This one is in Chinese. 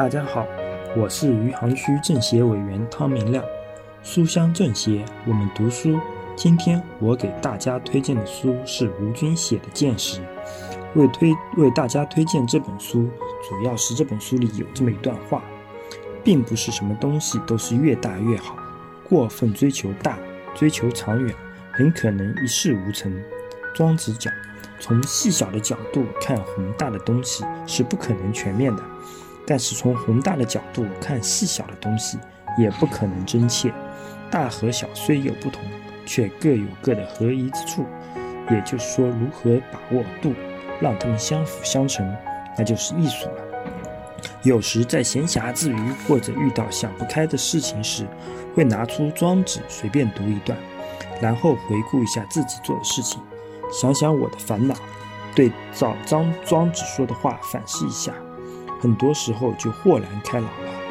大家好，我是余杭区政协委员汤明亮。书香政协，我们读书。今天我给大家推荐的书是吴军写的《见识》。为推为大家推荐这本书，主要是这本书里有这么一段话：并不是什么东西都是越大越好，过分追求大、追求长远，很可能一事无成。庄子讲，从细小的角度看宏大的东西是不可能全面的，但是从宏大的角度看细小的东西也不可能真切。大和小虽有不同，却各有各的合一之处。也就是说，如何把握度？让他们相辅相成，那就是艺术了。有时在闲暇之余，或者遇到想不开的事情时，会拿出《庄子》随便读一段，然后回顾一下自己做的事情，想想我的烦恼，对照张庄子说的话反思一下，很多时候就豁然开朗了。